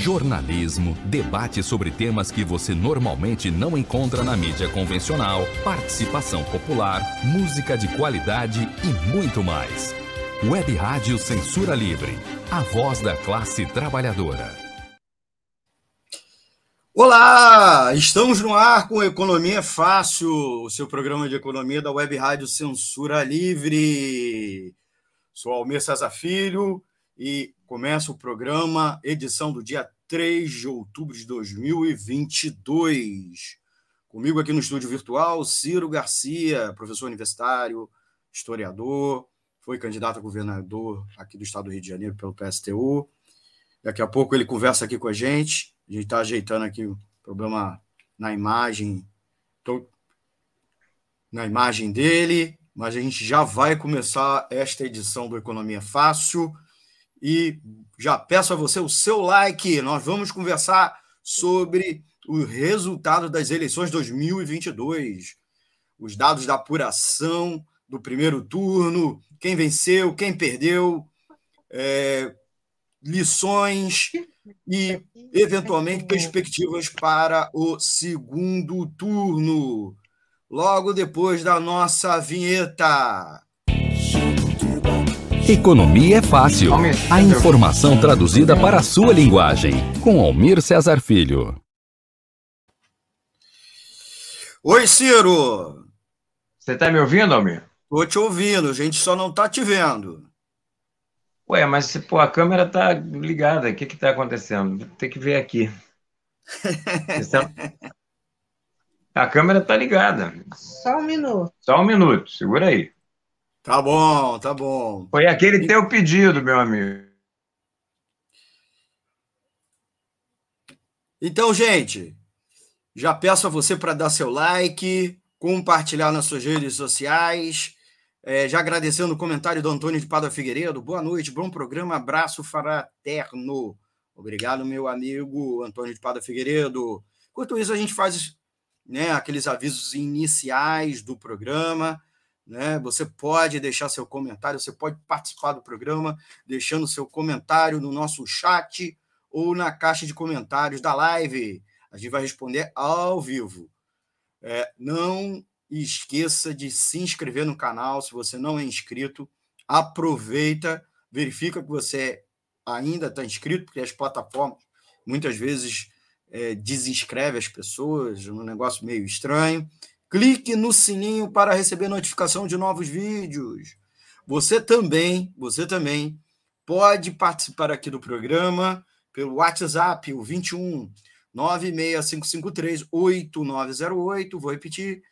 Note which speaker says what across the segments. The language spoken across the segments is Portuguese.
Speaker 1: jornalismo, debate sobre temas que você normalmente não encontra na mídia convencional, participação popular, música de qualidade e muito mais. Web Rádio Censura Livre, a voz da classe trabalhadora.
Speaker 2: Olá, estamos no ar com Economia Fácil, o seu programa de economia da Web Rádio Censura Livre. Sou Almir César Filho e começa o programa, edição do dia 3 de outubro de 2022. Comigo aqui no estúdio virtual, Ciro Garcia, professor universitário, historiador, foi candidato a governador aqui do estado do Rio de Janeiro pelo PSTU. Daqui a pouco ele conversa aqui com a gente. A gente está ajeitando aqui o problema na imagem, tô na imagem dele, mas a gente já vai começar esta edição do Economia Fácil. E já peço a você o seu like. Nós vamos conversar sobre o resultado das eleições 2022, os dados da apuração do primeiro turno, quem venceu, quem perdeu, é, lições e, eventualmente, perspectivas para o segundo turno. Logo depois da nossa vinheta.
Speaker 1: Economia é fácil. A informação traduzida para a sua linguagem. Com Almir Cesar Filho.
Speaker 2: Oi, Ciro.
Speaker 3: Você está me ouvindo, Almir?
Speaker 2: Estou te ouvindo, a gente só não está te vendo.
Speaker 3: Ué, mas pô, a câmera está ligada, o que está acontecendo? Tem que ver aqui. a câmera está ligada.
Speaker 4: Só um minuto.
Speaker 3: Só um minuto, segura aí.
Speaker 2: Tá bom, tá bom.
Speaker 3: Foi aquele teu pedido, meu amigo.
Speaker 2: Então, gente, já peço a você para dar seu like, compartilhar nas suas redes sociais. É, já agradecendo o comentário do Antônio de Pada Figueiredo. Boa noite, bom programa, abraço fraterno. Obrigado, meu amigo Antônio de Pada Figueiredo. Enquanto isso, a gente faz né, aqueles avisos iniciais do programa. Né? Você pode deixar seu comentário, você pode participar do programa deixando seu comentário no nosso chat ou na caixa de comentários da live. A gente vai responder ao vivo. É, não esqueça de se inscrever no canal se você não é inscrito. Aproveita, verifica que você ainda está inscrito, porque as plataformas muitas vezes é, desinscreve as pessoas, um negócio meio estranho. Clique no sininho para receber notificação de novos vídeos. Você também, você também pode participar aqui do programa pelo WhatsApp, o 21 96553 8908. Vou repetir.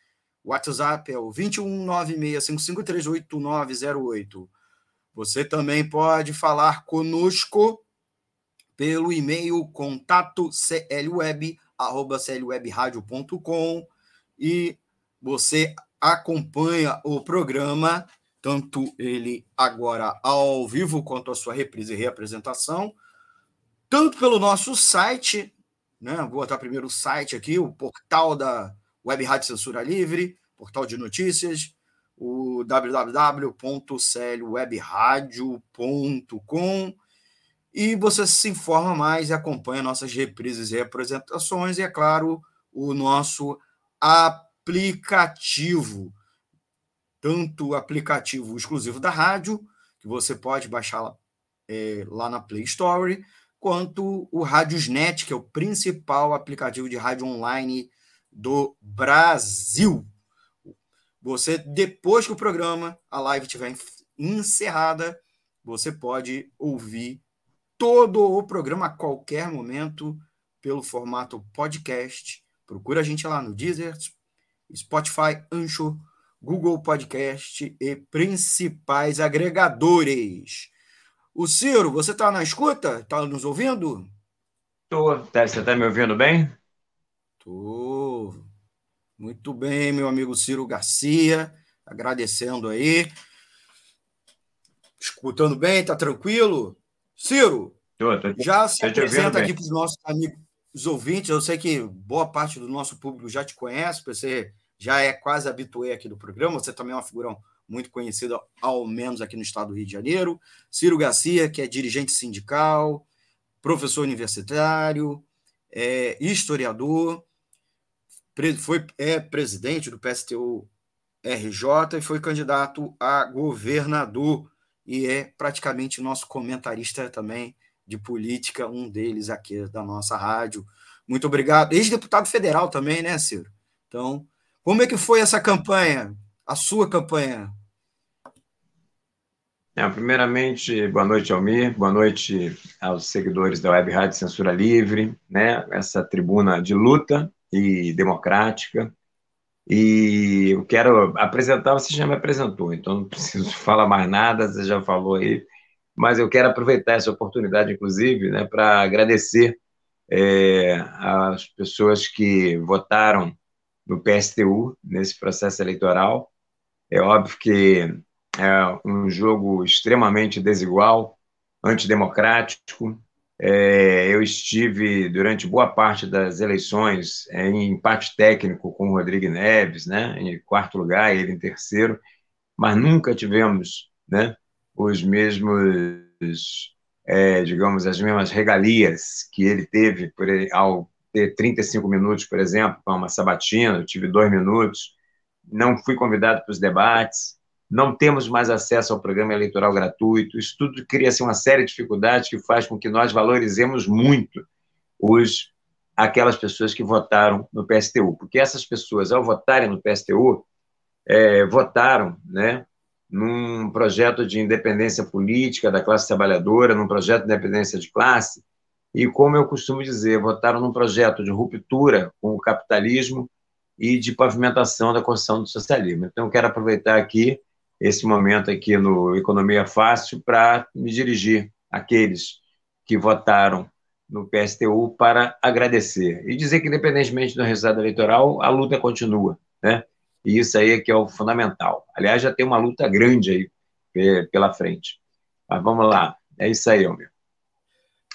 Speaker 2: O WhatsApp é o 21 96553 8908. Você também pode falar conosco pelo e-mail contato clweb@clwebradio.com e você acompanha o programa, tanto ele agora ao vivo quanto a sua reprise e reapresentação, tanto pelo nosso site, né? Vou botar primeiro o site aqui, o portal da Web Rádio Censura Livre, portal de notícias, o www.clwebradio.com e você se informa mais e acompanha nossas reprises e representações e, é claro, o nosso app aplicativo, tanto o aplicativo exclusivo da rádio, que você pode baixar é, lá na Play Store, quanto o Radiosnet, que é o principal aplicativo de rádio online do Brasil. Você, depois que o programa, a live estiver encerrada, você pode ouvir todo o programa a qualquer momento pelo formato podcast. Procura a gente lá no Deezer, Spotify, Ancho, Google Podcast e principais agregadores. O Ciro, você está na escuta? Está nos ouvindo?
Speaker 3: Estou. Tá, você está me ouvindo bem?
Speaker 2: Estou. Muito bem, meu amigo Ciro Garcia. Agradecendo aí. Escutando bem, tá tranquilo? Ciro,
Speaker 3: tô, tô,
Speaker 2: já se apresenta aqui para os nossos amigos os ouvintes. Eu sei que boa parte do nosso público já te conhece, você já é quase habituê aqui do programa, você também é uma figura muito conhecida, ao menos aqui no estado do Rio de Janeiro. Ciro Garcia, que é dirigente sindical, professor universitário, é, historiador, foi é presidente do PSTU RJ e foi candidato a governador e é praticamente nosso comentarista também de política, um deles aqui da nossa rádio. Muito obrigado. Ex-deputado federal também, né, Ciro? Então, como é que foi essa campanha, a sua campanha?
Speaker 3: É, primeiramente, boa noite, Almir, boa noite aos seguidores da Web Rádio Censura Livre, né? essa tribuna de luta e democrática. E eu quero apresentar, você já me apresentou, então não preciso falar mais nada, você já falou aí, mas eu quero aproveitar essa oportunidade, inclusive, né, para agradecer é, às pessoas que votaram no PSTU nesse processo eleitoral. É óbvio que é um jogo extremamente desigual, antidemocrático, é, eu estive durante boa parte das eleições em empate técnico com o Rodrigo Neves, né, em quarto lugar, ele em terceiro, mas nunca tivemos né, os mesmos, é, digamos, as mesmas regalias que ele teve por, ao ter 35 minutos, por exemplo, para uma sabatina, eu tive dois minutos, não fui convidado para os debates, não temos mais acesso ao programa eleitoral gratuito, isso tudo cria assim, uma série de dificuldades que faz com que nós valorizemos muito os aquelas pessoas que votaram no PSTU, porque essas pessoas, ao votarem no PSTU, é, votaram né, num projeto de independência política da classe trabalhadora, num projeto de independência de classe, e, como eu costumo dizer, votaram num projeto de ruptura com o capitalismo e de pavimentação da construção do socialismo. Então, eu quero aproveitar aqui esse momento aqui no Economia Fácil para me dirigir àqueles que votaram no PSTU para agradecer e dizer que, independentemente do resultado eleitoral, a luta continua, né? E isso aí é que é o fundamental. Aliás, já tem uma luta grande aí pela frente. Mas vamos lá, é isso aí, meu.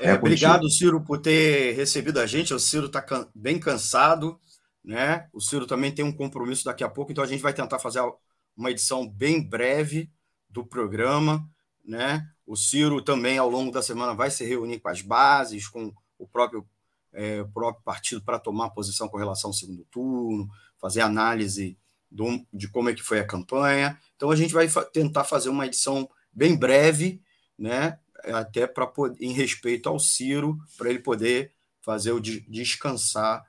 Speaker 2: É, é obrigado, Ciro, por ter recebido a gente. O Ciro está can bem cansado, né? O Ciro também tem um compromisso daqui a pouco, então a gente vai tentar fazer uma edição bem breve do programa, né? O Ciro também, ao longo da semana, vai se reunir com as bases, com o próprio, é, o próprio partido para tomar posição com relação ao segundo turno, fazer análise do, de como é que foi a campanha. Então, a gente vai fa tentar fazer uma edição bem breve, né? Até para em respeito ao Ciro, para ele poder fazer o de, descansar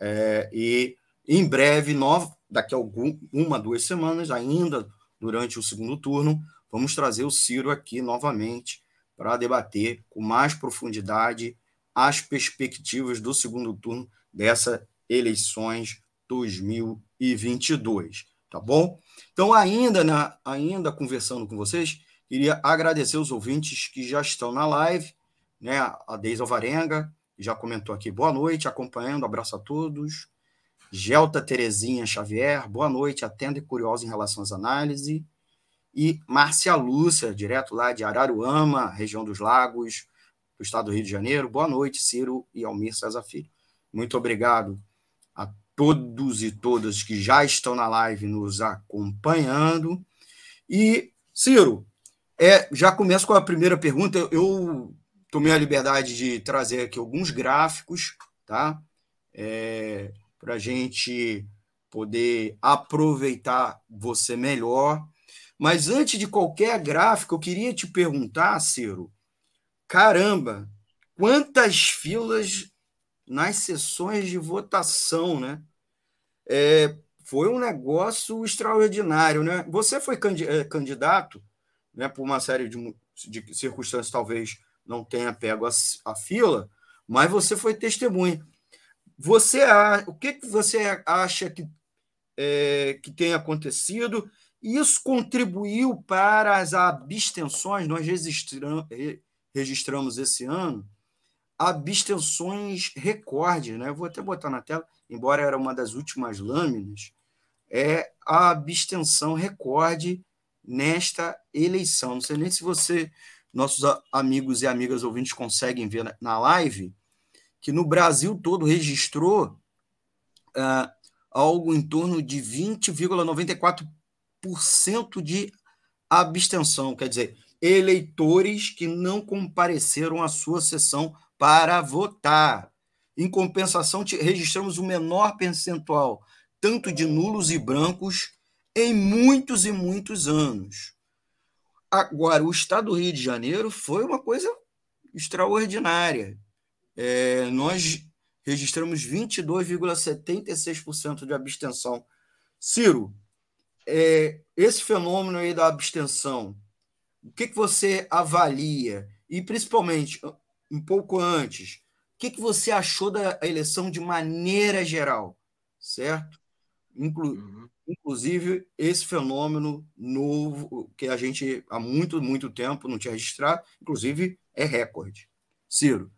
Speaker 2: é, e em breve, nova, daqui a algum, uma, duas semanas, ainda durante o segundo turno, vamos trazer o Ciro aqui novamente para debater com mais profundidade as perspectivas do segundo turno dessas eleições 2022, tá bom? Então, ainda, na, ainda conversando com vocês, queria agradecer os ouvintes que já estão na live, né? A Deise Alvarenga já comentou aqui, boa noite, acompanhando, abraço a todos. Gelta Terezinha Xavier, boa noite, atenta e curiosa em relação às análises. E Márcia Lúcia, direto lá de Araruama, região dos Lagos, do estado do Rio de Janeiro. Boa noite, Ciro e Almir César Filho. Muito obrigado a todos e todas que já estão na live nos acompanhando. E, Ciro, é, já começo com a primeira pergunta. Eu tomei a liberdade de trazer aqui alguns gráficos, tá? É, para a gente poder aproveitar você melhor. Mas antes de qualquer gráfico, eu queria te perguntar, Ciro, caramba, quantas filas nas sessões de votação, né? É, foi um negócio extraordinário, né? Você foi é, candidato, né? Por uma série de, de circunstâncias, talvez não tenha pego a, a fila, mas você foi testemunha. Você, o que, que você acha que, é, que tem acontecido? Isso contribuiu para as abstenções, nós registramos, registramos esse ano abstenções recorde, né? vou até botar na tela, embora era uma das últimas lâminas, é a abstenção recorde nesta eleição. Não sei nem se você, nossos amigos e amigas ouvintes, conseguem ver na live, que no Brasil todo registrou uh, algo em torno de 20,94% de abstenção, quer dizer, eleitores que não compareceram à sua sessão para votar. Em compensação, registramos o menor percentual tanto de nulos e brancos em muitos e muitos anos. Agora, o estado do Rio de Janeiro foi uma coisa extraordinária. É, nós registramos 22,76% de abstenção. Ciro, é, esse fenômeno aí da abstenção, o que, que você avalia? E, principalmente, um pouco antes, o que, que você achou da eleição de maneira geral? Certo? Inclu uhum. Inclusive, esse fenômeno novo, que a gente há muito, muito tempo não tinha registrado, inclusive é recorde. Ciro.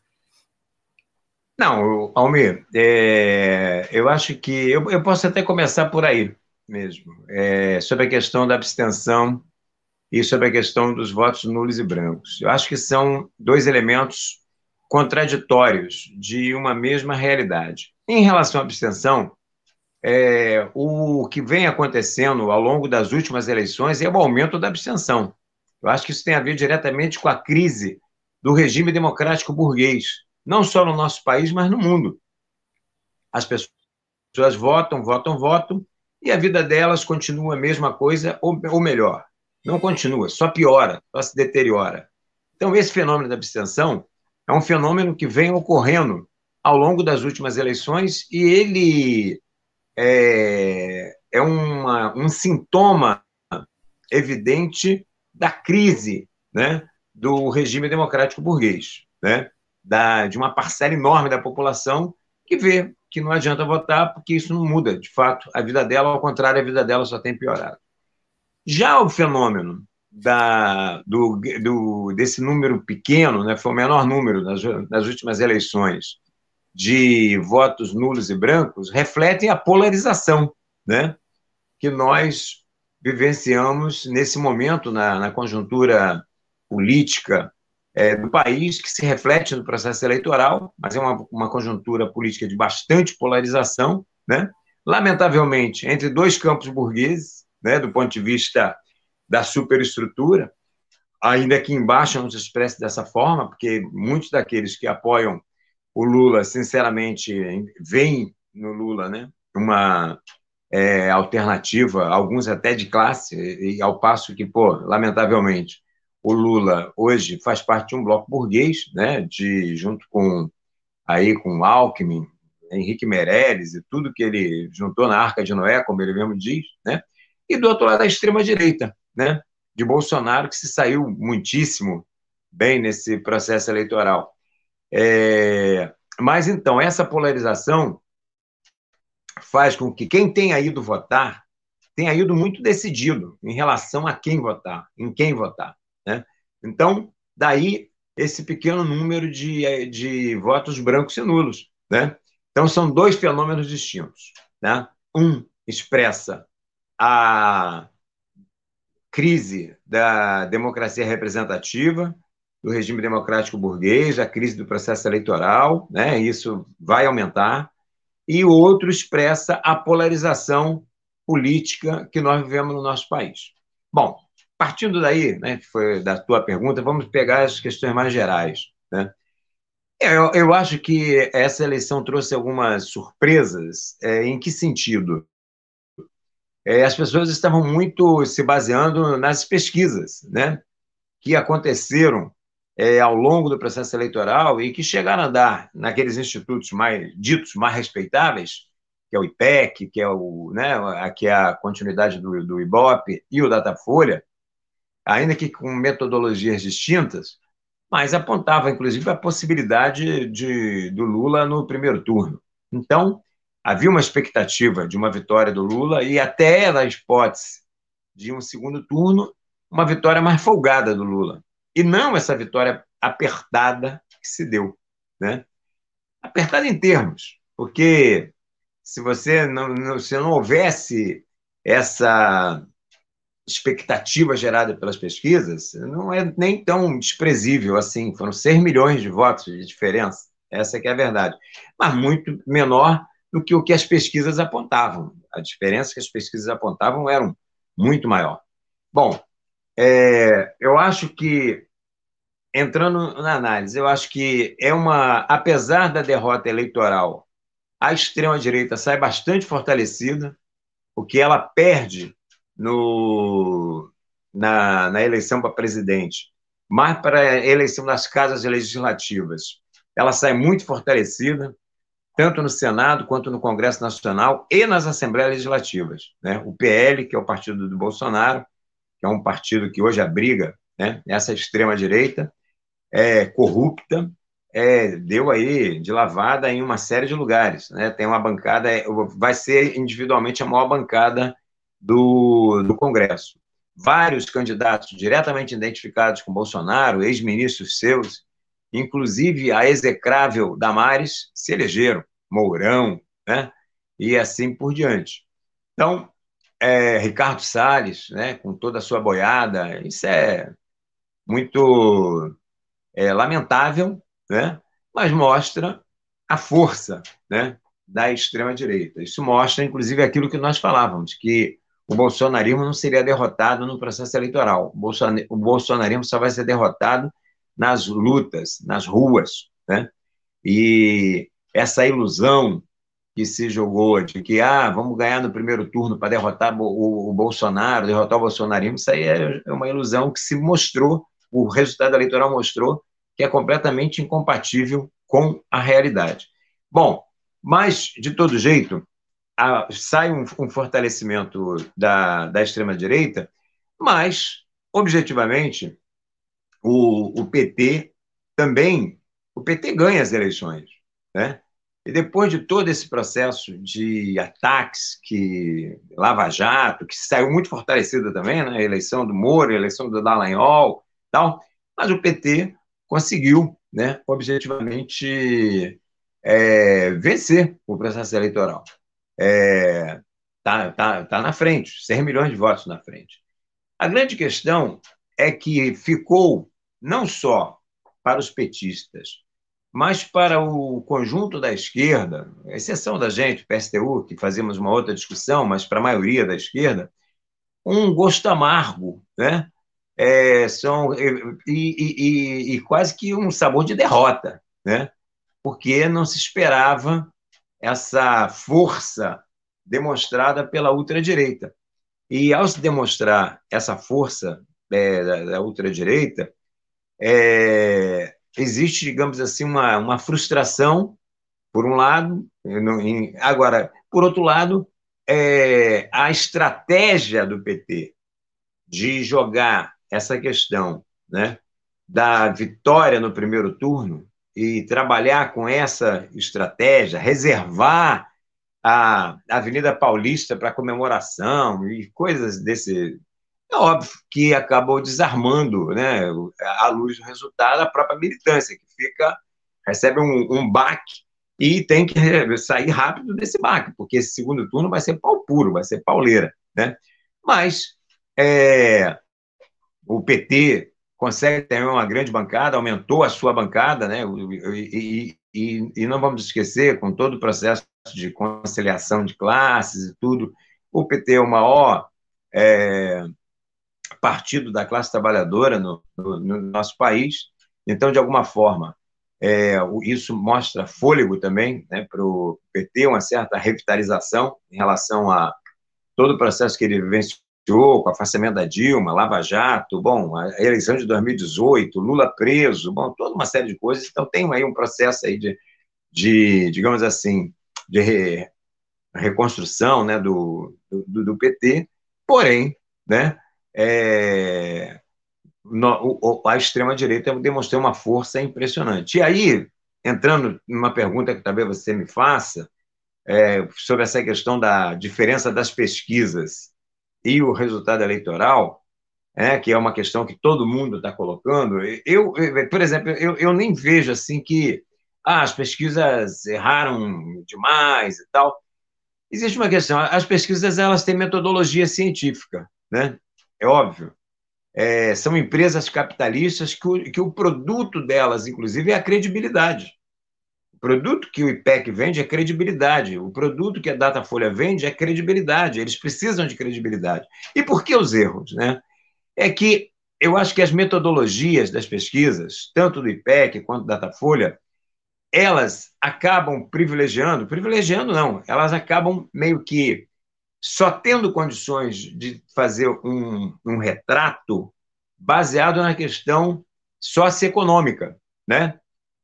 Speaker 3: Não, Almir, é, eu acho que eu, eu, posso até começar por aí mesmo, é, sobre a questão da abstenção e sobre a questão dos votos nulos e brancos. Eu acho que são dois elementos contraditórios de uma mesma realidade. Em relação à abstenção, é, o que vem acontecendo ao longo das últimas eleições é o aumento da abstenção. Eu acho que isso tem a ver diretamente com a crise do regime democrático burguês, não só no nosso país, mas no mundo. As pessoas votam, votam, votam, e a vida delas continua a mesma coisa, ou, ou melhor, não continua, só piora, só se deteriora. Então, esse fenômeno da abstenção é um fenômeno que vem ocorrendo ao longo das últimas eleições e ele é, é uma, um sintoma evidente da crise né, do regime democrático burguês, né, da, de uma parcela enorme da população que vê que não adianta votar porque isso não muda, de fato, a vida dela, ao contrário, a vida dela só tem piorado. Já o fenômeno da, do, do, desse número pequeno, né, foi o menor número nas, nas últimas eleições, de votos nulos e brancos refletem a polarização né, que nós vivenciamos nesse momento na, na conjuntura política é, do país, que se reflete no processo eleitoral, mas é uma, uma conjuntura política de bastante polarização, né? lamentavelmente, entre dois campos burgueses, né, do ponto de vista da superestrutura, ainda que embaixo não se expresse dessa forma, porque muitos daqueles que apoiam o Lula, sinceramente, vem no Lula, né? Uma é, alternativa, alguns até de classe, e ao passo que, pô, lamentavelmente, o Lula hoje faz parte de um bloco burguês, né? De junto com aí com Alckmin, Henrique Meirelles e tudo que ele juntou na Arca de Noé, como ele mesmo diz, né? E do outro lado a extrema direita, né? De Bolsonaro que se saiu muitíssimo bem nesse processo eleitoral. É, mas então, essa polarização faz com que quem tenha ido votar tenha ido muito decidido em relação a quem votar, em quem votar. Né? Então, daí esse pequeno número de, de votos brancos e nulos. Né? Então, são dois fenômenos distintos. Né? Um expressa a crise da democracia representativa, do regime democrático burguês, a crise do processo eleitoral, né? isso vai aumentar, e o outro expressa a polarização política que nós vivemos no nosso país. Bom, partindo daí, né, que foi da tua pergunta, vamos pegar as questões mais gerais. Né? Eu, eu acho que essa eleição trouxe algumas surpresas. É, em que sentido? É, as pessoas estavam muito se baseando nas pesquisas né, que aconteceram é, ao longo do processo eleitoral e que chegaram a dar naqueles institutos mais ditos mais respeitáveis, que é o IPEC, que é o, né, que é a continuidade do, do IBOP e o Datafolha, ainda que com metodologias distintas, mas apontava inclusive a possibilidade de, do Lula no primeiro turno. Então, havia uma expectativa de uma vitória do Lula e até na hipótese de um segundo turno, uma vitória mais folgada do Lula e não essa vitória apertada que se deu. Né? Apertada em termos, porque se você não, não, se não houvesse essa expectativa gerada pelas pesquisas, não é nem tão desprezível assim. Foram 6 milhões de votos de diferença, essa que é a verdade. Mas muito menor do que o que as pesquisas apontavam. A diferença que as pesquisas apontavam era muito maior. Bom, é, eu acho que entrando na análise, eu acho que é uma, apesar da derrota eleitoral, a extrema-direita sai bastante fortalecida, porque ela perde no, na, na eleição para presidente, mas para a eleição das casas legislativas, ela sai muito fortalecida, tanto no Senado quanto no Congresso Nacional e nas Assembleias Legislativas. Né? O PL, que é o partido do Bolsonaro, que é um partido que hoje abriga né, essa extrema-direita, é corrupta, é, deu aí de lavada em uma série de lugares. Né? Tem uma bancada, é, vai ser individualmente a maior bancada do, do Congresso. Vários candidatos diretamente identificados com Bolsonaro, ex-ministros seus, inclusive a execrável Damares, se elegeram, Mourão, né? e assim por diante. Então, é, Ricardo Salles, né, com toda a sua boiada, isso é muito é, lamentável, né? mas mostra a força né? da extrema-direita. Isso mostra, inclusive, aquilo que nós falávamos, que o bolsonarismo não seria derrotado no processo eleitoral. O bolsonarismo só vai ser derrotado nas lutas, nas ruas. Né? E essa ilusão que se jogou de que ah, vamos ganhar no primeiro turno para derrotar o, Bolsonaro, derrotar o bolsonarismo, isso aí é, é uma ilusão que se mostrou, o resultado eleitoral mostrou que é completamente incompatível com a realidade. Bom, mas, de todo jeito, a, sai um, um, fortalecimento da, da extrema-direita, mas, objetivamente, o, o PT também, o PT ganha as eleições, né? E depois de todo esse processo de ataques que Lava Jato, que saiu muito fortalecida também, né? a eleição do Moro, a eleição do Dallagnol, tal, mas o PT conseguiu, né, objetivamente, é, vencer o processo eleitoral. É, tá, tá, tá na frente, 6 milhões de votos na frente. A grande questão é que ficou não só para os petistas, mas para o conjunto da esquerda, exceção da gente, PSTU, que fazíamos uma outra discussão, mas para a maioria da esquerda, um gosto amargo, né? É, são e, e, e, quase que um sabor de derrota, né? Porque não se esperava essa força demonstrada pela ultradireita. E ao se demonstrar essa força é, da, da ultradireita, é, existe, digamos assim, uma, uma frustração, por um lado, em, agora, por outro lado, é, a estratégia do PT de jogar essa questão né, da vitória no primeiro turno e trabalhar com essa estratégia, reservar a Avenida Paulista para comemoração e coisas desse. É óbvio que acabou desarmando, né, à luz do resultado, a própria militância, que fica, recebe um, um baque e tem que sair rápido desse baque, porque esse segundo turno vai ser pau puro, vai ser pauleira. Né? Mas é, o PT consegue ter uma grande bancada, aumentou a sua bancada, né? E, e, e, não vamos esquecer, com todo o processo de conciliação de classes e tudo, o PT é o maior é, partido da classe trabalhadora no, no, no, nosso país. Então, de alguma forma, é, isso mostra fôlego também né, para o PT, uma certa revitalização em relação a todo o processo que ele vivenciou com o afastamento da Dilma, Lava Jato, bom, a eleição de 2018, Lula preso, bom, toda uma série de coisas. Então tem aí um processo aí de, de digamos assim, de re, reconstrução, né, do, do, do, PT. Porém, né, é, no, a extrema direita demonstrou uma força impressionante. E aí, entrando numa pergunta que talvez você me faça é, sobre essa questão da diferença das pesquisas e o resultado eleitoral, é, que é uma questão que todo mundo está colocando, eu, por exemplo, eu, eu nem vejo assim que ah, as pesquisas erraram demais e tal. Existe uma questão, as pesquisas elas têm metodologia científica, né? É óbvio. É, são empresas capitalistas que o, que o produto delas, inclusive, é a credibilidade. O produto que o IPEC vende é credibilidade. O produto que a Datafolha vende é credibilidade. Eles precisam de credibilidade. E por que os erros? Né? É que eu acho que as metodologias das pesquisas, tanto do IPEC quanto da Datafolha, elas acabam privilegiando, privilegiando não, elas acabam meio que só tendo condições de fazer um, um retrato baseado na questão socioeconômica, né?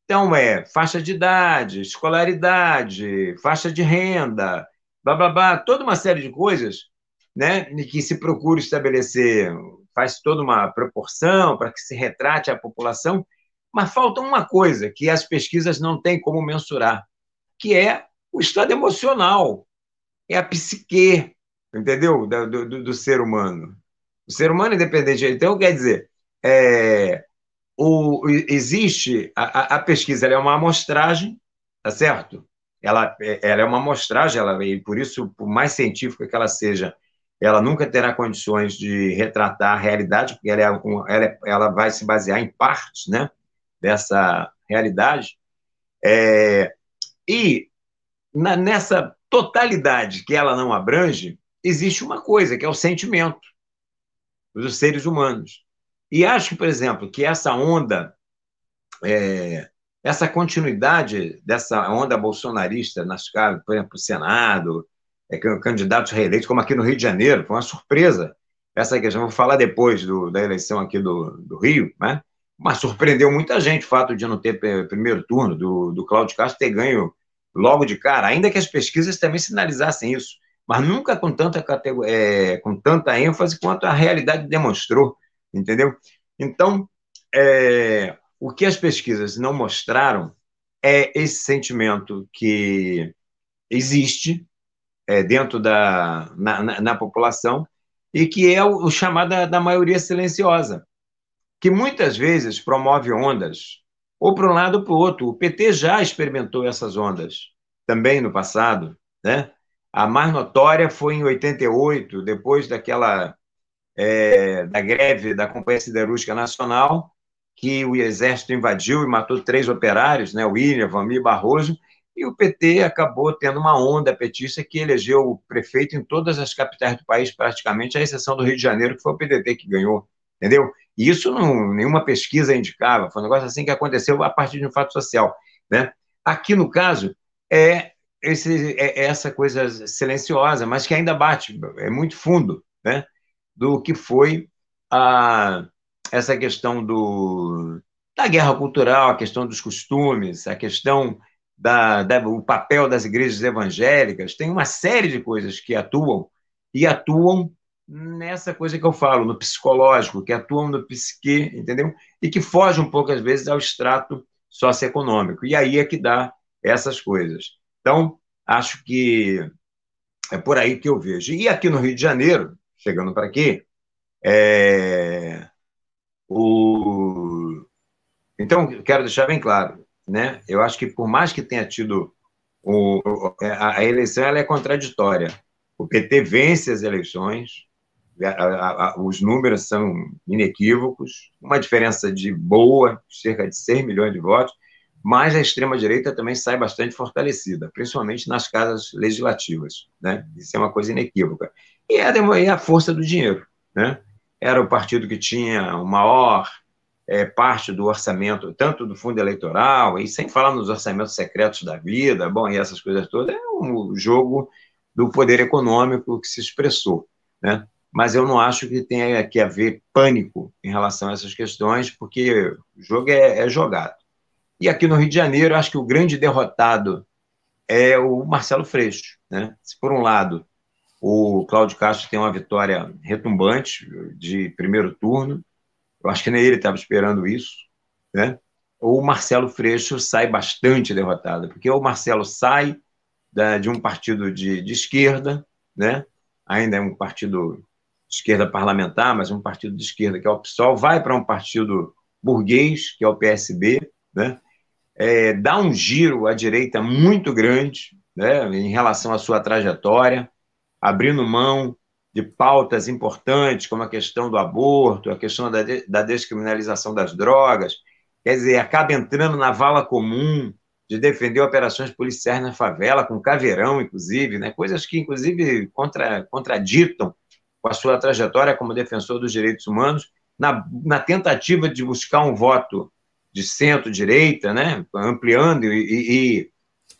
Speaker 3: Então, é faixa de idade, escolaridade, faixa de renda, blá, blá, blá, toda uma série de coisas né, que se procura estabelecer, faz toda uma proporção para que se retrate a população, mas falta uma coisa que as pesquisas não têm como mensurar, que é o estado emocional, é a psique, entendeu? Do, do, do ser humano. O ser humano independente. Então, quer dizer, é, o, existe a, a pesquisa é uma amostragem, tá certo? Ela, ela é uma amostragem, ela, e por isso, por mais científica que ela seja, ela nunca terá condições de retratar a realidade, porque ela, é ela, é, ela vai se basear em partes né, dessa realidade. É, e na, nessa totalidade que ela não abrange, existe uma coisa, que é o sentimento dos seres humanos. E acho, por exemplo, que essa onda, é, essa continuidade dessa onda bolsonarista nas por exemplo, o Senado, é, candidatos reeleitos, como aqui no Rio de Janeiro, foi uma surpresa essa questão. Vou falar depois do, da eleição aqui do, do Rio, né? mas surpreendeu muita gente o fato de não ter primeiro turno, do, do Cláudio Castro ter ganho logo de cara, ainda que as pesquisas também sinalizassem isso, mas nunca com tanta, é, com tanta ênfase quanto a realidade demonstrou, entendeu? Então, é, o que as pesquisas não mostraram é esse sentimento que existe é, dentro da na, na, na, população e que é o, o chamado da, da maioria silenciosa, que muitas vezes promove ondas ou para um lado ou para o outro. O PT já experimentou essas ondas também no passado, né? A mais notória foi em 88, depois daquela é, da greve da Companhia Siderúrgica Nacional, que o Exército invadiu e matou três operários, né? William, Vamir Barroso, e o PT acabou tendo uma onda petista que elegeu o prefeito em todas as capitais do país, praticamente, à exceção do Rio de Janeiro, que foi o PDT que ganhou, entendeu? E isso não, nenhuma pesquisa indicava, foi um negócio assim que aconteceu a partir de um fato social, né? Aqui, no caso, é, esse, é essa coisa silenciosa, mas que ainda bate, é muito fundo, né? Do que foi a, essa questão do, da guerra cultural, a questão dos costumes, a questão da, da, o papel das igrejas evangélicas, tem uma série de coisas que atuam e atuam nessa coisa que eu falo, no psicológico, que atuam no psique, entendeu? E que foge um pouco, às vezes, ao extrato socioeconômico. E aí é que dá essas coisas. Então, acho que é por aí que eu vejo. E aqui no Rio de Janeiro, chegando para aqui, é... o... então, quero deixar bem claro, né? Eu acho que por mais que tenha tido o, a, a, eleição, ela é contraditória. O PT vence as eleições, os números são inequívocos, uma diferença de boa, cerca de 6 milhões de votos, mas a extrema-direita também sai bastante fortalecida, principalmente nas casas legislativas. Né? Isso é uma coisa inequívoca. E é a, é a força do dinheiro. Né? Era o partido que tinha o maior é, parte do orçamento, tanto do fundo eleitoral, e sem falar nos orçamentos secretos da vida, bom, e essas coisas todas, é um jogo do poder econômico que se expressou, né? Mas eu não acho que tenha que haver pânico em relação a essas questões, porque o jogo é, é jogado. E aqui no Rio de Janeiro, acho que o grande derrotado é o Marcelo Freixo, né? Se por um lado o Cláudio Castro tem uma vitória retumbante de primeiro turno, eu acho que nem ele estava esperando isso, né? O Marcelo Freixo sai bastante derrotado, porque o Marcelo sai da, de um partido de, de esquerda, né? Ainda é um partido de esquerda parlamentar, mas um partido de esquerda que é o PSOL, vai para um partido burguês, que é o PSB, né? É, dá um giro à direita muito grande né, em relação à sua trajetória, abrindo mão de pautas importantes, como a questão do aborto, a questão da, da descriminalização das drogas, quer dizer, acaba entrando na vala comum de defender operações policiais na favela, com caveirão, inclusive, né? coisas que, inclusive, contra, contraditam com a sua trajetória como defensor dos direitos humanos, na, na tentativa de buscar um voto de centro-direita, né, ampliando e, e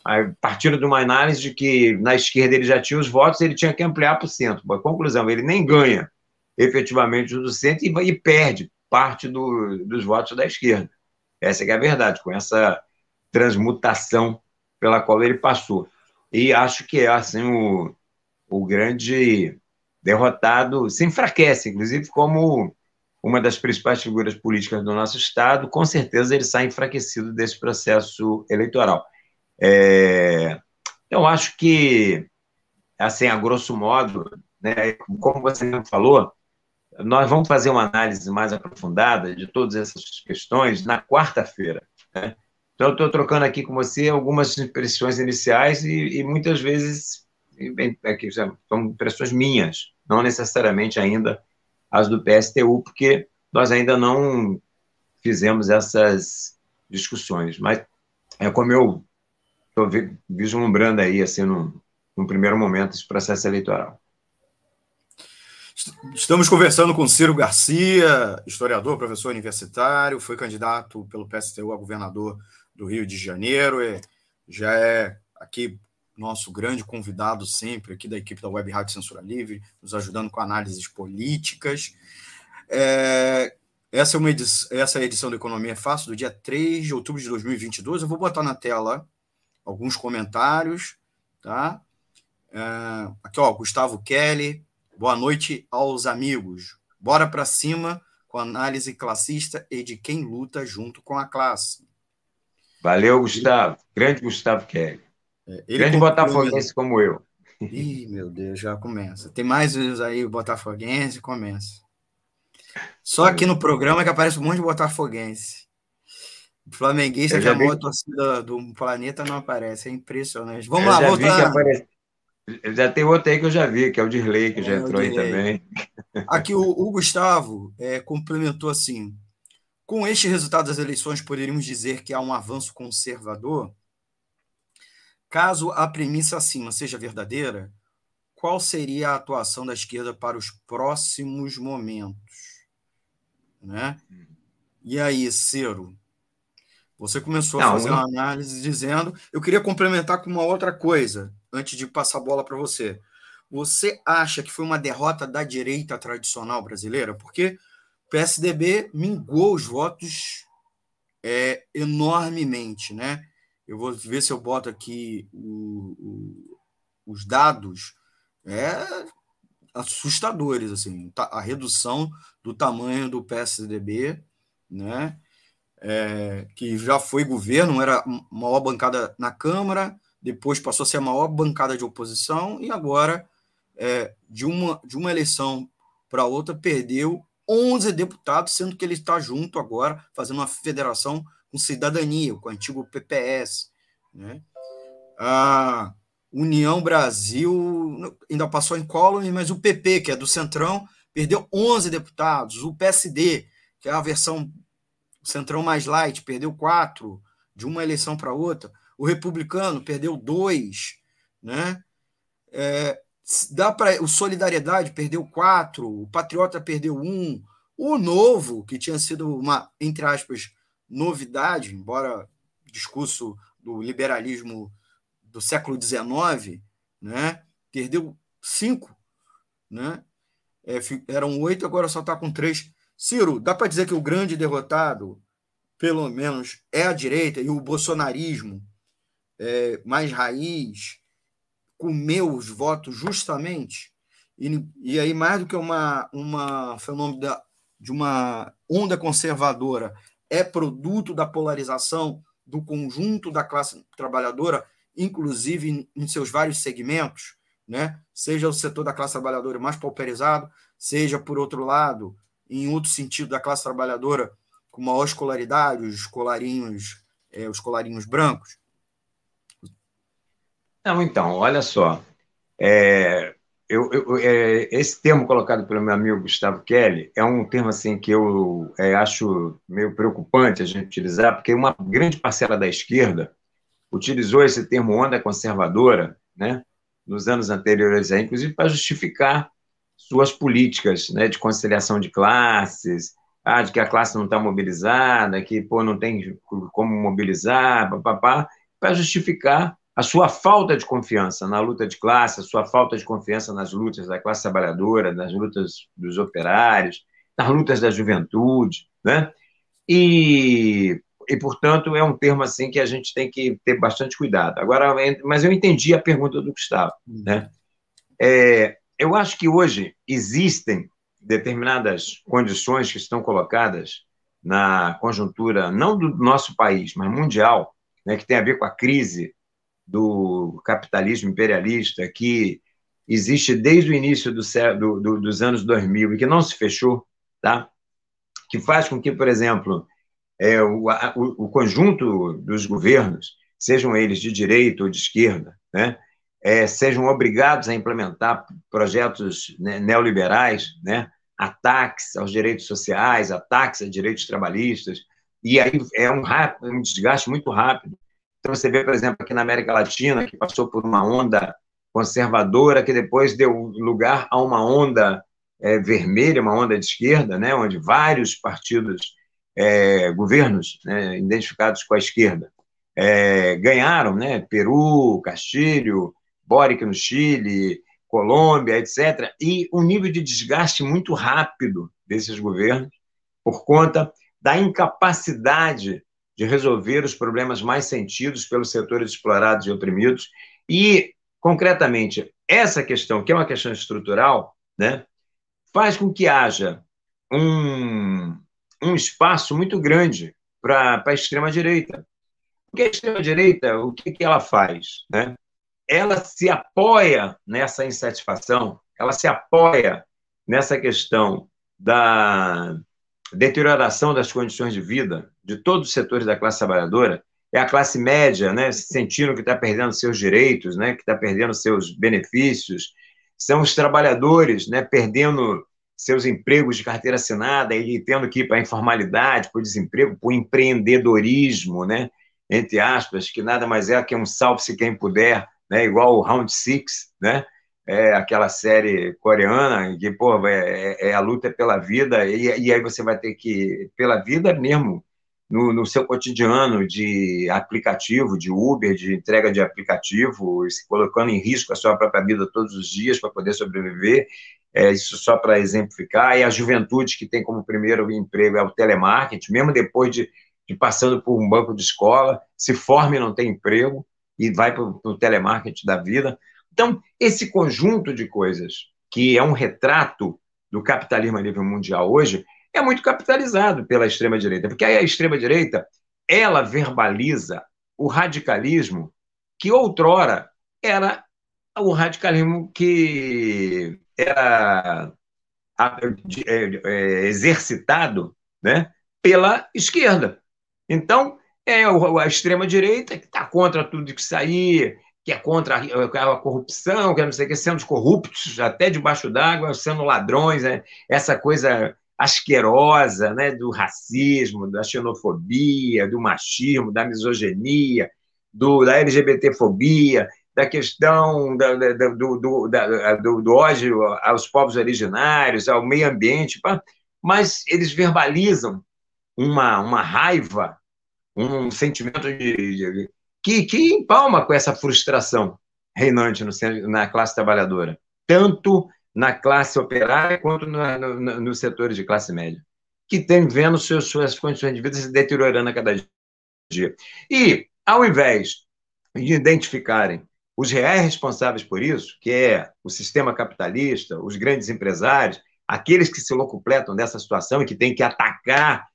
Speaker 3: a partir de uma análise de que na esquerda ele já tinha os votos, ele tinha que ampliar para o centro. Conclusão, ele nem ganha efetivamente do centro e, e perde parte do, dos votos da esquerda. Essa é, é a verdade, com essa transmutação pela qual ele passou. E acho que é assim o, o grande derrotado se enfraquece, inclusive como uma das principais figuras políticas do nosso Estado, com certeza ele sai enfraquecido desse processo eleitoral. É, eu acho que, assim, a grosso modo, né, como você falou, nós vamos fazer uma análise mais aprofundada de todas essas questões na quarta-feira. Né? Então, estou trocando aqui com você algumas impressões iniciais e, e muitas vezes aqui, são impressões minhas, não necessariamente ainda as do PSTU, porque nós ainda não fizemos essas discussões. Mas é como eu estou vislumbrando aí, assim, num, num primeiro momento, esse processo eleitoral.
Speaker 2: Estamos conversando com Ciro Garcia, historiador, professor universitário, foi candidato pelo PSTU a governador do Rio de Janeiro, e já é aqui nosso grande convidado sempre aqui da equipe da Web Rádio Censura Livre, nos ajudando com análises políticas. É, essa, é uma edição, essa é a edição do Economia Fácil, do dia 3 de outubro de 2022. Eu vou botar na tela alguns comentários, tá? É, aqui, ó, Gustavo Kelly, boa noite aos amigos. Bora para cima com análise classista e de quem luta junto com a classe.
Speaker 3: Valeu, Gustavo. Grande Gustavo Kelly. É, Grande botafoguense como eu.
Speaker 2: Ih, meu Deus, já começa. Tem mais uns aí, botafoguense, começa. Só aqui no programa que aparece um monte de botafoguense. Flamenguista que amou vi... a torcida do planeta não aparece, é impressionante. Vamos eu lá, voltar. Apare...
Speaker 3: Já tem outro aí que eu já vi, que é o Dirley, que é, já entrou aí também.
Speaker 2: Aqui o, o Gustavo é, complementou assim: com este resultado das eleições, poderíamos dizer que há um avanço conservador? Caso a premissa acima seja verdadeira, qual seria a atuação da esquerda para os próximos momentos? Né? E aí, Ciro? Você começou Não, a fazer uma análise dizendo. Eu queria complementar com uma outra coisa, antes de passar a bola para você. Você acha que foi uma derrota da direita tradicional brasileira? Porque o PSDB mingou os votos é, enormemente, né? Eu vou ver se eu boto aqui o, o, os dados é assustadores assim a redução do tamanho do PSDB né é, que já foi governo era maior bancada na Câmara depois passou a ser a maior bancada de oposição e agora é, de uma de uma eleição para outra perdeu 11 deputados sendo que ele está junto agora fazendo uma federação com cidadania, com o antigo PPS. Né? A União Brasil ainda passou em Collor, mas o PP, que é do Centrão, perdeu 11 deputados. O PSD, que é a versão Centrão mais light, perdeu quatro de uma eleição para outra. O Republicano perdeu dois. Né? É, dá para o Solidariedade perdeu quatro, o Patriota perdeu um, o Novo, que tinha sido uma, entre aspas, novidade, embora discurso do liberalismo do século XIX, né? perdeu cinco, né? É, eram oito, agora só está com três. Ciro, dá para dizer que o grande derrotado, pelo menos, é a direita e o bolsonarismo é, mais raiz comeu os votos justamente? E, e aí, mais do que uma, uma fenômeno da, de uma onda conservadora, é produto da polarização do conjunto da classe trabalhadora, inclusive em, em seus vários segmentos, né? seja o setor da classe trabalhadora mais pauperizado, seja, por outro lado, em outro sentido, da classe trabalhadora com maior escolaridade, os escolarinhos, é, os colarinhos brancos?
Speaker 3: Não, então, olha só. É, eu, eu, é, esse termo colocado pelo meu amigo Gustavo Kelly é um termo assim que eu é, acho meio preocupante a gente utilizar, porque uma grande parcela da esquerda utilizou esse termo onda conservadora, né, nos anos anteriores, aí, inclusive para justificar suas políticas né, de conciliação de classes, ah, de que a classe não está mobilizada, que pô, não tem como mobilizar, para justificar a sua falta de confiança na luta de classe, a sua falta de confiança nas lutas da classe trabalhadora, nas lutas dos operários, nas lutas da juventude, né? E, e portanto, é um termo assim que a gente tem que ter bastante cuidado. Agora, mas eu entendi a pergunta do Gustavo, né? É, eu acho que hoje existem determinadas condições que estão colocadas na conjuntura não do nosso país, mas mundial, né, que tem a ver com a crise do capitalismo imperialista que existe desde o início do, do, do, dos anos 2000 e que não se fechou, tá? que faz com que, por exemplo, é, o, o, o, conjunto dos governos, sejam eles de direita ou de esquerda, né, é, sejam obrigados a implementar projetos né, neoliberais, né, ataques aos direitos sociais, ataques a direitos trabalhistas, e aí é um, rápido, um desgaste muito rápido. Então, você vê, por exemplo, aqui na América Latina, que passou por uma onda conservadora, que depois deu lugar a uma onda é, vermelha, uma onda de esquerda, né, onde vários partidos, é, governos né, identificados com a esquerda, é, ganharam, né, Peru, Castilho, Boric no Chile, Colômbia, etc., e um nível de desgaste muito rápido desses governos por conta da incapacidade de resolver os problemas mais sentidos pelos setores explorados e oprimidos. E, concretamente, essa questão, que é uma questão estrutural, né, faz com que haja um, um espaço muito grande para a extrema-direita. Porque a extrema-direita, o que, que ela faz? Né? Ela se apoia nessa insatisfação, ela se apoia nessa questão da deterioração das condições de vida de todos os setores da classe trabalhadora, é a classe média, né, sentindo que está perdendo seus direitos, né, que está perdendo seus benefícios, são os trabalhadores, né, perdendo seus empregos de carteira assinada e tendo que ir para a informalidade, para o desemprego, para o empreendedorismo, né, entre aspas, que nada mais é que um salve-se quem puder, né, igual o Round Six, né, é aquela série coreana que, pô, é, é, é a luta pela vida, e, e, aí você vai ter que, pela vida mesmo, no, no, seu cotidiano de aplicativo, de Uber, de entrega de aplicativo, se colocando em risco a sua própria vida todos os dias para poder sobreviver, é, isso só para exemplificar, e a juventude que tem como primeiro emprego é o telemarketing, mesmo depois de, de passando por um banco de escola, se forma e não tem emprego, e vai para o telemarketing da vida, então, esse conjunto de coisas, que é um retrato do capitalismo a nível mundial hoje, é muito capitalizado pela extrema-direita, porque aí a extrema-direita ela verbaliza o radicalismo que outrora era o radicalismo que era é, é, exercitado né, pela esquerda. Então, é a extrema-direita que está contra tudo que sair, que é contra a, corrupção, que é não sei o que, sendo corruptos até debaixo d'água, sendo ladrões, né? essa coisa asquerosa né? do racismo, da xenofobia, do machismo, da misoginia, do, da LGBTfobia, da questão da, da, do, do, da, do, do ódio aos povos originários, ao meio ambiente, mas eles verbalizam uma, uma raiva, um sentimento de, de que, que empalma com essa frustração reinante no, na classe trabalhadora, tanto na classe operária quanto no, no, nos setores de classe média, que tem vendo seus, suas condições de vida se deteriorando a cada dia. E, ao invés de identificarem os reais responsáveis por isso, que é o sistema capitalista, os grandes empresários, aqueles que se locupletam dessa situação e que têm que atacar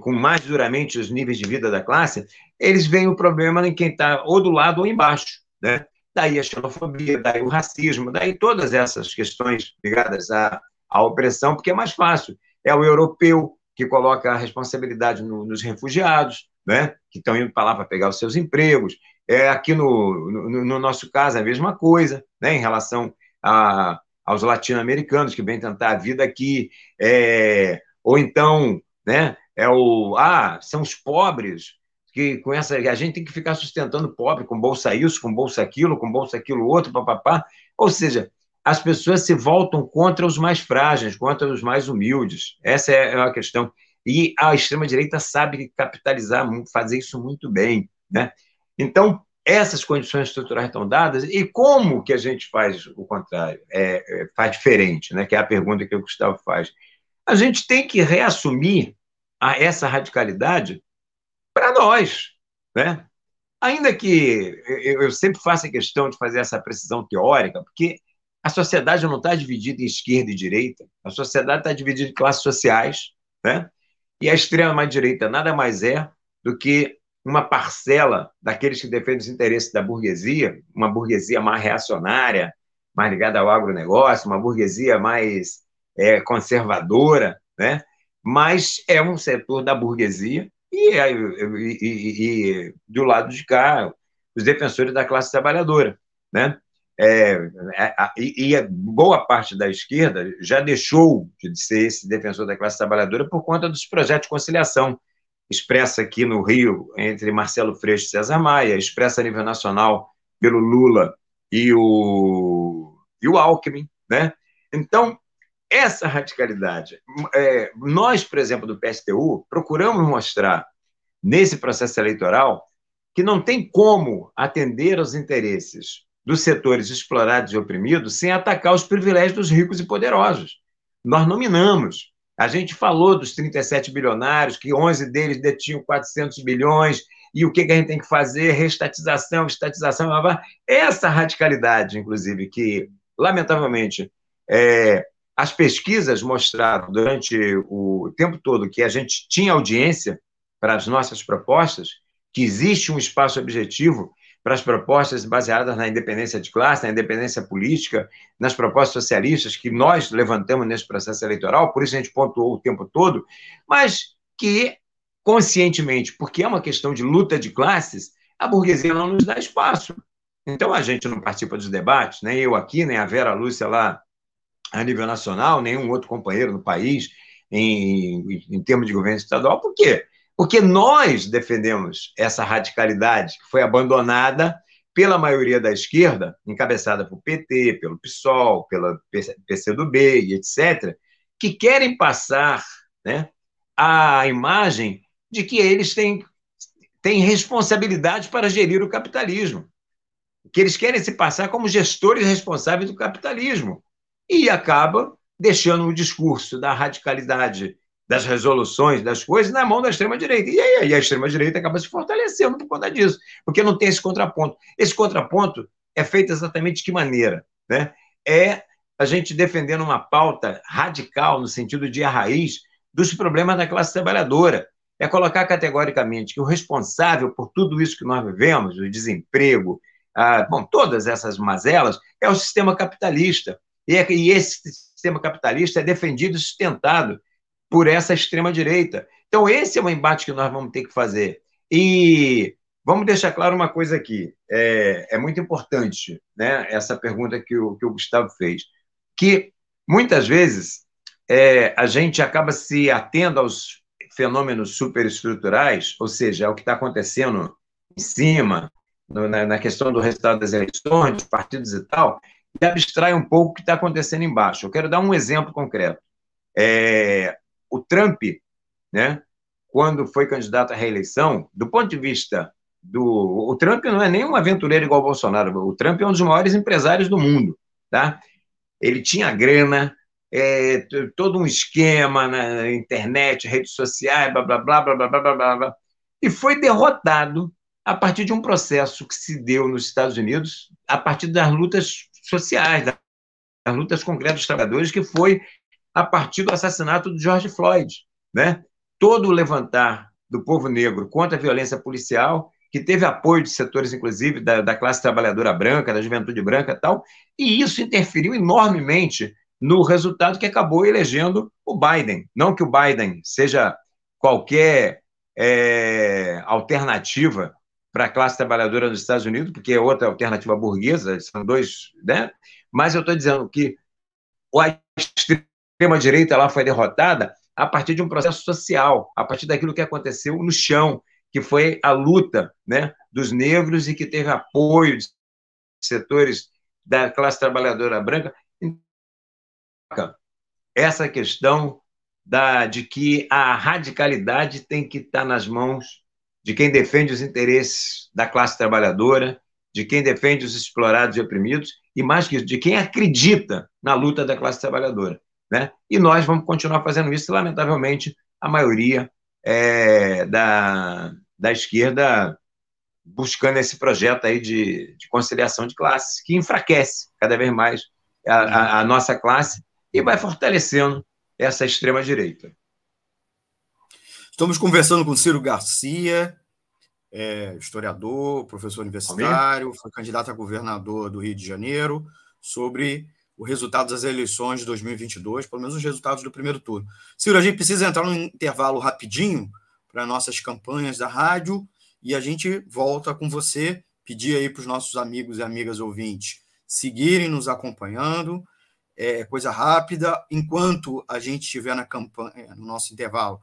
Speaker 3: com mais duramente os níveis de vida da classe, eles veem o problema em quem está ou do lado ou embaixo, né? Daí a xenofobia, daí o racismo, daí todas essas questões ligadas à, à opressão, porque é mais fácil. É o europeu que coloca a responsabilidade no, nos refugiados, né? que estão indo para lá para pegar os seus empregos. É aqui no, no, no nosso caso a mesma coisa, né? em relação a, aos latino-americanos que vêm tentar a vida aqui, é, ou então né, é o ah, são os pobres que com essa a gente tem que ficar sustentando pobre com bolsa isso, com bolsa aquilo, com bolsa aquilo outro, papapá. Ou seja, as pessoas se voltam contra os mais frágeis, contra os mais humildes. Essa é a questão. E a extrema-direita sabe capitalizar, fazer isso muito bem. Né? Então, essas condições estruturais estão dadas, e como que a gente faz o contrário? É, é, faz diferente, né? que é a pergunta que o Gustavo faz. A gente tem que reassumir a essa radicalidade para nós. Né? Ainda que eu sempre faça questão de fazer essa precisão teórica, porque a sociedade não está dividida em esquerda e direita, a sociedade está dividida em classes sociais, né? e a extrema-direita nada mais é do que uma parcela daqueles que defendem os interesses da burguesia, uma burguesia mais reacionária, mais ligada ao agronegócio, uma burguesia mais é, conservadora, né? Mas é um setor da burguesia e, e, e, e, do lado de cá, os defensores da classe trabalhadora. Né? É, é, e, e boa parte da esquerda já deixou de ser esse defensor da classe trabalhadora por conta dos projetos de conciliação expressa aqui no Rio entre Marcelo Freixo e César Maia, expressa a nível nacional pelo Lula e o, e o Alckmin, né? Então, essa radicalidade, é, nós, por exemplo, do PSTU, procuramos mostrar nesse processo eleitoral que não tem como atender aos interesses dos setores explorados e oprimidos sem atacar os privilégios dos ricos e poderosos. Nós nominamos a gente falou dos 37 bilionários, que 11 deles detinham 400 bilhões, e o que, a gente tem que fazer? Restatização, estatização, essa radicalidade, inclusive, que, lamentavelmente, é, as pesquisas mostraram durante o tempo todo que a gente tinha audiência para as nossas propostas, que existe um espaço objetivo para as propostas baseadas na independência de classe, na independência política, nas propostas socialistas que nós levantamos nesse processo eleitoral, por isso a gente pontuou o tempo todo, mas que conscientemente, porque é uma questão de luta de classes, a burguesia não nos dá espaço. Então a gente não participa dos debates, nem eu aqui, nem a Vera Lúcia lá a nível nacional, nenhum outro companheiro no país em, em termos de governo estadual. Por quê? Porque nós defendemos essa radicalidade que foi abandonada pela maioria da esquerda, encabeçada pelo PT, pelo PSOL, pela PCdoB e etc., que querem passar né, a imagem de que eles têm, têm responsabilidade para gerir o capitalismo, que eles querem se passar como gestores responsáveis do capitalismo, e acaba deixando o discurso da radicalidade das resoluções, das coisas, na mão da extrema-direita. E aí a extrema-direita acaba se fortalecendo por conta disso, porque não tem esse contraponto. Esse contraponto é feito exatamente de que maneira? Né? É a gente defendendo uma pauta radical, no sentido de a raiz dos problemas da classe trabalhadora. É colocar categoricamente que o responsável por tudo isso que nós vivemos, o desemprego, ah, bom, todas essas mazelas, é o sistema capitalista. E, é, e esse sistema capitalista é defendido e sustentado por essa extrema-direita. Então, esse é o embate que nós vamos ter que fazer. E vamos deixar claro uma coisa aqui: é, é muito importante né, essa pergunta que o, que o Gustavo fez, que muitas vezes é, a gente acaba se atendo aos fenômenos superestruturais, ou seja, ao que está acontecendo em cima, no, na, na, questão do resultado das eleições, dos partidos e tal, e abstrai um pouco o que está acontecendo embaixo. Eu quero dar um exemplo concreto. É, o Trump, né, quando foi candidato à reeleição, do ponto de vista do. O Trump não é nem um aventureiro igual o Bolsonaro, o Trump é um dos maiores empresários do mundo. Tá? Ele tinha grana, é, todo um esquema na internet, redes sociais, blá, blá, blá, blá, blá, blá, blá, blá, e foi derrotado a partir de um processo que se deu nos Estados Unidos, a partir das lutas sociais, das lutas concretas dos trabalhadores, que foi a partir do assassinato de George Floyd. Né? Todo o levantar do povo negro contra a violência policial, que teve apoio de setores, inclusive, da, da classe trabalhadora branca, da juventude branca tal, e isso interferiu enormemente no resultado que acabou elegendo o Biden. Não que o Biden seja qualquer é, alternativa para a classe trabalhadora dos Estados Unidos, porque é outra alternativa burguesa, são dois, né? Mas eu estou dizendo que a extrema-direita lá foi derrotada a partir de um processo social, a partir daquilo que aconteceu no chão, que foi a luta né, dos negros e que teve apoio de setores da classe trabalhadora branca. Essa questão da, de que a radicalidade tem que estar nas mãos de quem defende os interesses da classe trabalhadora, de quem defende os explorados e oprimidos, e mais que isso, de quem acredita na luta da classe trabalhadora. Né? E nós vamos continuar fazendo isso, e, lamentavelmente, a maioria é, da, da esquerda buscando esse projeto aí de, de conciliação de classes, que enfraquece cada vez mais a, a, a nossa classe e vai fortalecendo essa extrema-direita.
Speaker 2: Estamos conversando com Ciro Garcia, é, historiador, professor universitário, foi candidato a governador do Rio de Janeiro, sobre o resultado das eleições de 2022, pelo menos os resultados do primeiro turno. Ciro, a gente precisa entrar num intervalo rapidinho para nossas campanhas da rádio e a gente volta com você, pedir aí para os nossos amigos e amigas ouvintes seguirem nos acompanhando, é, coisa rápida, enquanto a gente estiver na campanha, no nosso intervalo,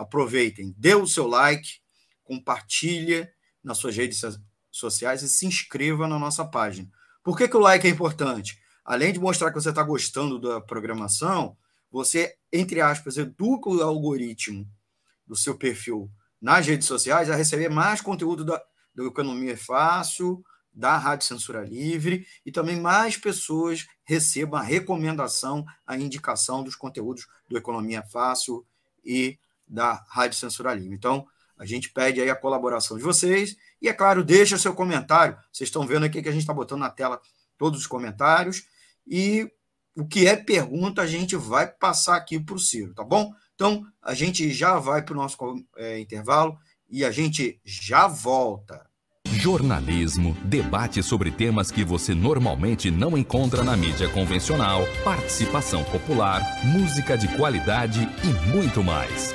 Speaker 2: aproveitem, dê o seu like, compartilhe nas suas redes sociais e se inscreva na nossa página. Por que, que o like é importante? Além de mostrar que você está gostando da programação, você, entre aspas, educa o algoritmo do seu perfil nas redes sociais a receber mais conteúdo da, do Economia Fácil, da Rádio Censura Livre e também mais pessoas recebam a recomendação, a indicação dos conteúdos do Economia Fácil e da Rádio Censura Livre. Então, a gente pede aí a colaboração de vocês e, é claro, deixa seu comentário. Vocês estão vendo aqui que a gente está botando na tela todos os comentários e o que é pergunta a gente vai passar aqui para o Ciro, tá bom? Então, a gente já vai para o nosso é, intervalo e a gente já volta.
Speaker 1: Jornalismo, debate sobre temas que você normalmente não encontra na mídia convencional, participação popular, música de qualidade e muito mais.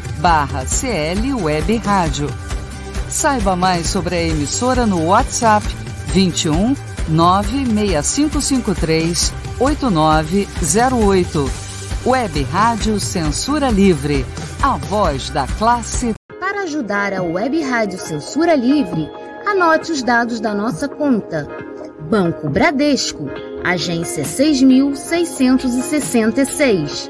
Speaker 4: barra CL Web Rádio. Saiba mais sobre a emissora no WhatsApp 21 96553 8908. Web Rádio Censura Livre. A voz da classe
Speaker 5: para ajudar a Web Rádio Censura Livre, anote os dados da nossa conta. Banco Bradesco, agência 6666.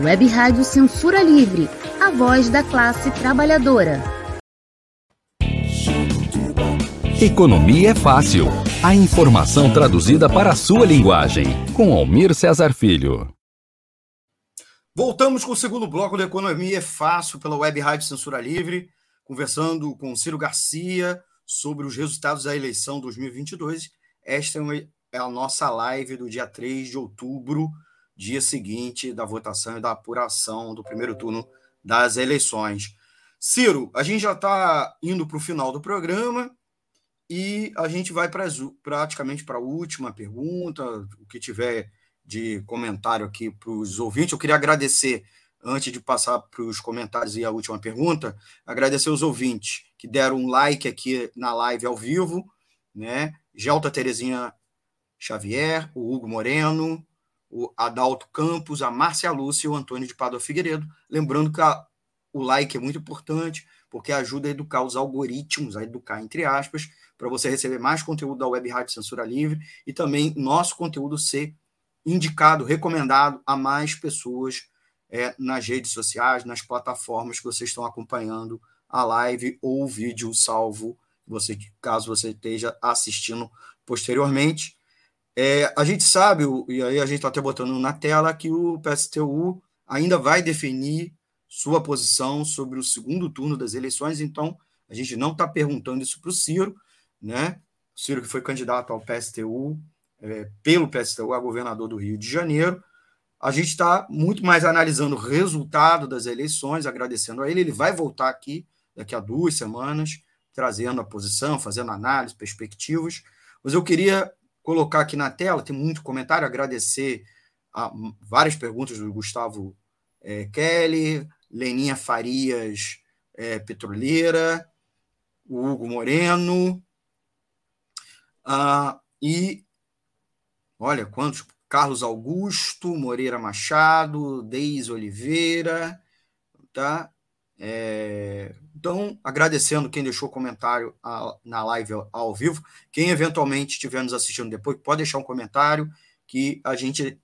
Speaker 5: Web Rádio Censura Livre, a voz da classe trabalhadora.
Speaker 1: Economia é fácil. A informação traduzida para a sua linguagem. Com Almir Cesar Filho.
Speaker 2: Voltamos com o segundo bloco da Economia é Fácil pela Web Rádio Censura Livre, conversando com Ciro Garcia sobre os resultados da eleição 2022. Esta é a nossa live do dia 3 de outubro, dia seguinte da votação e da apuração do primeiro turno das eleições. Ciro, a gente já está indo para o final do programa e a gente vai pra, praticamente para a última pergunta, o que tiver de comentário aqui para os ouvintes. Eu queria agradecer, antes de passar para os comentários e a última pergunta, agradecer os ouvintes que deram um like aqui na live ao vivo, né? Gelta Terezinha Xavier, o Hugo Moreno, o Adalto Campos, a Márcia Lúcia e o Antônio de Padua Figueiredo. Lembrando que a, o like é muito importante porque ajuda a educar os algoritmos, a educar entre aspas, para você receber mais conteúdo da Web Rádio Censura Livre e também nosso conteúdo ser indicado, recomendado a mais pessoas é, nas redes sociais, nas plataformas que vocês estão acompanhando a live ou o vídeo salvo, você, caso você esteja assistindo posteriormente. É, a gente sabe, e aí a gente está até botando na tela, que o PSTU ainda vai definir sua posição sobre o segundo turno das eleições, então a gente não está perguntando isso para o Ciro, né? O Ciro que foi candidato ao PSTU, é, pelo PSTU a governador do Rio de Janeiro, a gente está muito mais analisando o resultado das eleições, agradecendo a ele. Ele vai voltar aqui daqui a duas semanas, trazendo a posição, fazendo análise, perspectivas. Mas eu queria colocar aqui na tela, tem muito comentário, agradecer a várias perguntas do Gustavo é, Kelly, Leninha Farias é, Petroleira, Hugo Moreno, ah, e olha quantos Carlos Augusto, Moreira Machado, Deise Oliveira, tá? É, então, agradecendo quem deixou comentário a, na live ao, vivo. Quem eventualmente estiver nos assistindo depois, pode deixar um comentário que a gente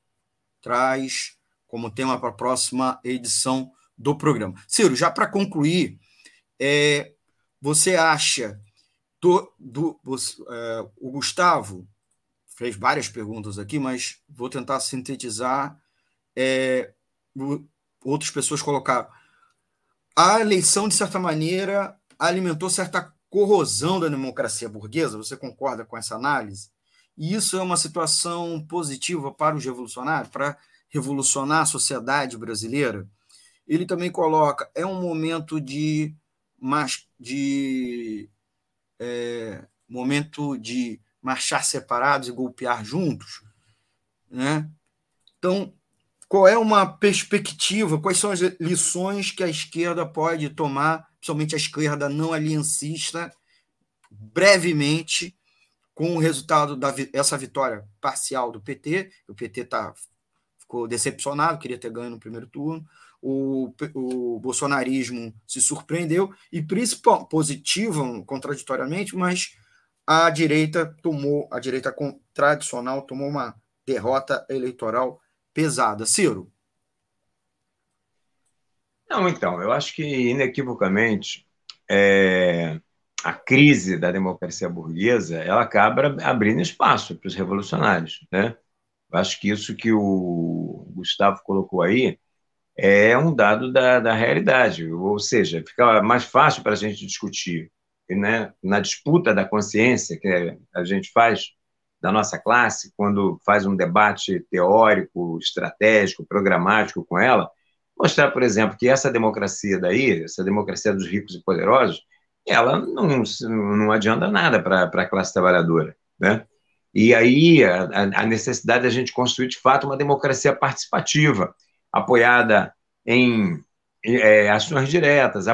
Speaker 2: traz como tema para a próxima edição do programa. Ciro, já para concluir, é, você acha do, do é, o Gustavo fez várias perguntas aqui, mas vou tentar sintetizar. É, outras pessoas colocaram. A eleição, de certa maneira, alimentou certa corrosão da democracia burguesa. Você concorda com essa análise? E isso é uma situação positiva para os revolucionários, para revolucionar a sociedade brasileira? Ele também coloca: é um momento de, de é, momento de marchar separados e golpear juntos, né? Então, qual é uma perspectiva? Quais são as lições que a esquerda pode tomar, principalmente a esquerda não aliancista, brevemente, com o resultado dessa vitória parcial do PT? O PT tá, ficou decepcionado, queria ter ganho no primeiro turno. O, o bolsonarismo se surpreendeu e, principalmente, positivo, contraditoriamente, mas a direita tomou, a direita tradicional tomou uma derrota eleitoral pesada. Ciro?
Speaker 3: Não, então, eu acho que inequivocamente é, a crise da democracia burguesa ela acaba abrindo espaço para os revolucionários, né? Eu acho que isso que o Gustavo colocou aí é um dado da, da realidade, ou seja, fica mais fácil para a gente discutir né, na disputa da consciência que a gente faz da nossa classe, quando faz um debate teórico, estratégico, programático com ela, mostrar, por exemplo, que essa democracia daí, essa democracia dos ricos e poderosos, ela não, não adianta nada para a classe trabalhadora, né? E aí a, a necessidade da gente construir, de fato, uma democracia participativa, apoiada em, é, ações diretas,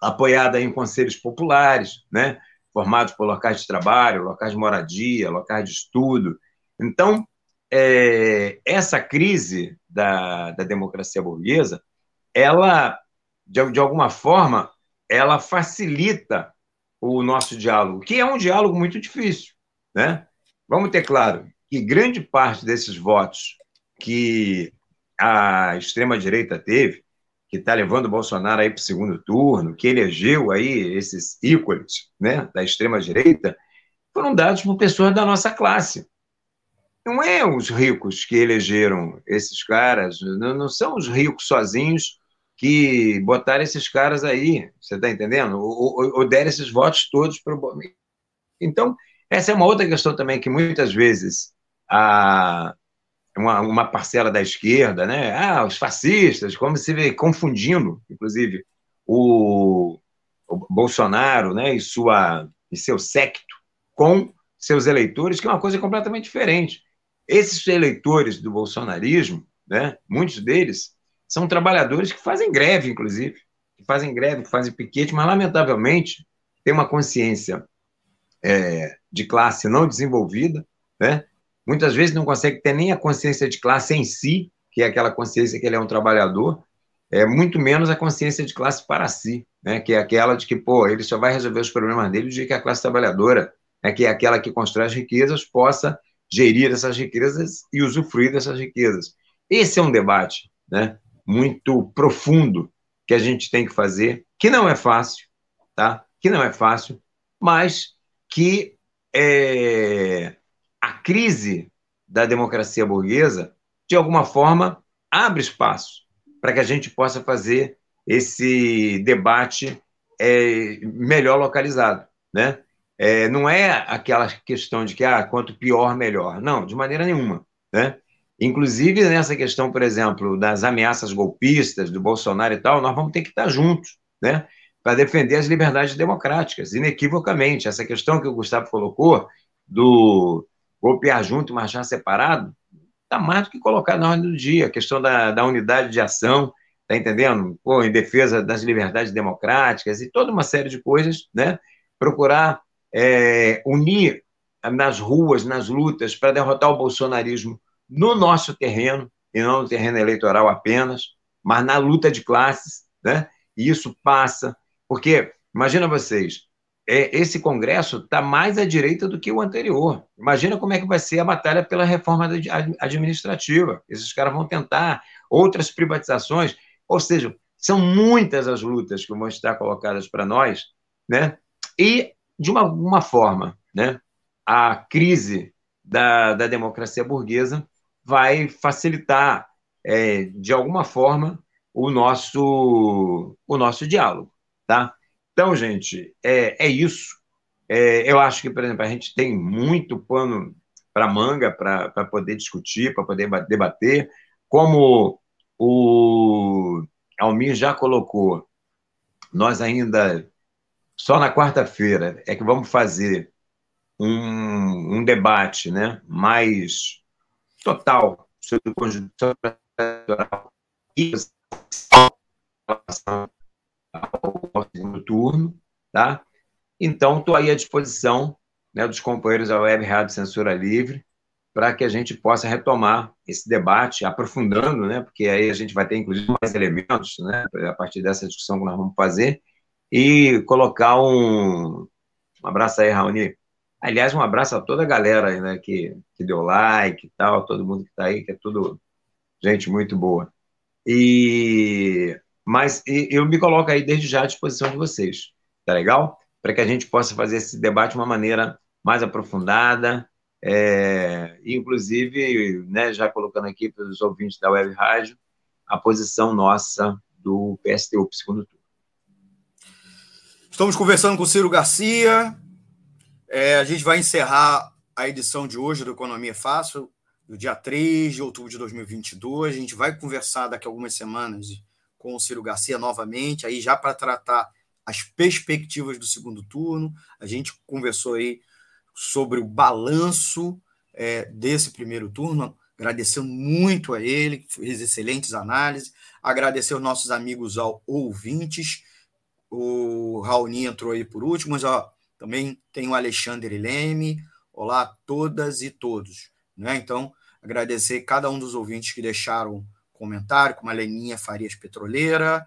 Speaker 3: apoiada em conselhos populares, né, formados por locais de trabalho, locais de moradia, locais de estudo. Então, é, essa crise da, da democracia burguesa, ela, de, de alguma forma, ela facilita o nosso diálogo, que é um diálogo muito difícil. Né? Vamos ter claro que grande parte desses votos que a extrema-direita teve que está levando o Bolsonaro aí para o segundo turno, que elegeu aí esses ícones né, da extrema-direita, foram dados por pessoas da nossa classe. Não é os ricos que elegeram esses caras, não, são os ricos sozinhos que botaram esses caras aí, você está entendendo? Ou, ou, ou deram esses votos todos para o. Então, essa é uma outra questão também que muitas vezes a, uma, uma parcela da esquerda, né? Ah, os fascistas, como se vê confundindo, inclusive, o, o Bolsonaro, né, e sua e seu secto com seus eleitores, que é uma coisa completamente diferente. Esses eleitores do bolsonarismo, né, muitos deles são trabalhadores que fazem greve, inclusive, que fazem greve, que fazem piquete, mas lamentavelmente tem uma consciência é, de classe não desenvolvida, né? Muitas vezes não consegue ter nem a consciência de classe em si, que é aquela consciência que ele é um trabalhador, é muito menos a consciência de classe para si. né, que é aquela de que, pô, ele só vai resolver os problemas dele de que a classe trabalhadora, né, que é aquela que constrói as riquezas, possa gerir essas riquezas e usufruir dessas riquezas. Esse é um debate né, muito profundo que a gente tem que fazer, que não é fácil, tá? que não é fácil, mas que é, a crise da democracia burguesa, de alguma forma, abre espaço para que a gente possa fazer esse debate é, melhor localizado. Né? É, não é aquela questão de que ah, quanto pior, melhor. Não, de maneira nenhuma. Né? Inclusive, nessa questão, por exemplo, das ameaças golpistas do Bolsonaro e tal, nós vamos ter que estar juntos, né? Para defender as liberdades democráticas, inequivocamente. Essa questão que o Gustavo colocou, do golpear junto e marchar separado, está mais do que colocado na ordem do dia. A questão da, da unidade de ação, tá entendendo? Pô, em defesa das liberdades democráticas e toda uma série de coisas, né? Procurar é, unir nas ruas, nas lutas, para derrotar o bolsonarismo no nosso terreno, e não no terreno eleitoral apenas, mas na luta de classes, né? E isso passa, porque, imagina vocês, é, esse Congresso está mais à direita do que o anterior. Imagina como é que vai ser a batalha pela reforma administrativa. Esses caras vão tentar outras privatizações, ou seja, são muitas as lutas que vão estar colocadas para nós, né? E, de uma, uma forma, né? a crise da, da democracia burguesa vai facilitar, é, de alguma forma, o nosso, o nosso diálogo. Tá? Então, gente, é, é isso. É, eu acho que, por exemplo, a gente tem muito pano para manga para poder discutir, para poder debater. Como o Almir já colocou, nós ainda, só na quarta-feira, é que vamos fazer um, um debate né, mais total sobre o conjunto eleitoral e segundo turno, tá? Então, estou aí à disposição né, dos companheiros da Web Rádio Censura Livre para que a gente possa retomar esse debate, aprofundando, né, porque aí a gente vai ter, inclusive, mais elementos né, a partir dessa discussão que nós vamos fazer, e colocar um, um abraço aí, Raoni, Aliás, um abraço a toda a galera né, que, que deu like e tal, todo mundo que está aí, que é tudo gente muito boa. E mas eu me coloco aí desde já à disposição de vocês, tá legal? Para que a gente possa fazer esse debate de uma maneira mais aprofundada, é, inclusive, né, já colocando aqui para os ouvintes da Web Rádio, a posição nossa do PSTU segundo turno.
Speaker 2: Estamos conversando com o Ciro Garcia, é, a gente vai encerrar a edição de hoje do Economia Fácil, do dia 3 de outubro de 2022. A gente vai conversar daqui a algumas semanas com o Ciro Garcia novamente, aí já para tratar as perspectivas do segundo turno. A gente conversou aí sobre o balanço é, desse primeiro turno, agradecendo muito a ele, fez excelentes análises, agradecer aos nossos amigos ao ouvintes. O Raoni entrou aí por último, mas ó, também tem o Alexandre Leme. Olá a todas e todos. Né? Então, agradecer cada um dos ouvintes que deixaram comentário, como a Leninha Farias Petroleira,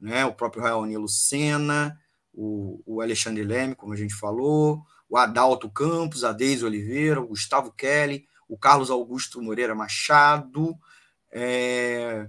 Speaker 2: né? o próprio Raoni Lucena, o, o Alexandre Leme, como a gente falou, o Adalto Campos, a Deise Oliveira, o Gustavo Kelly, o Carlos Augusto Moreira Machado, é,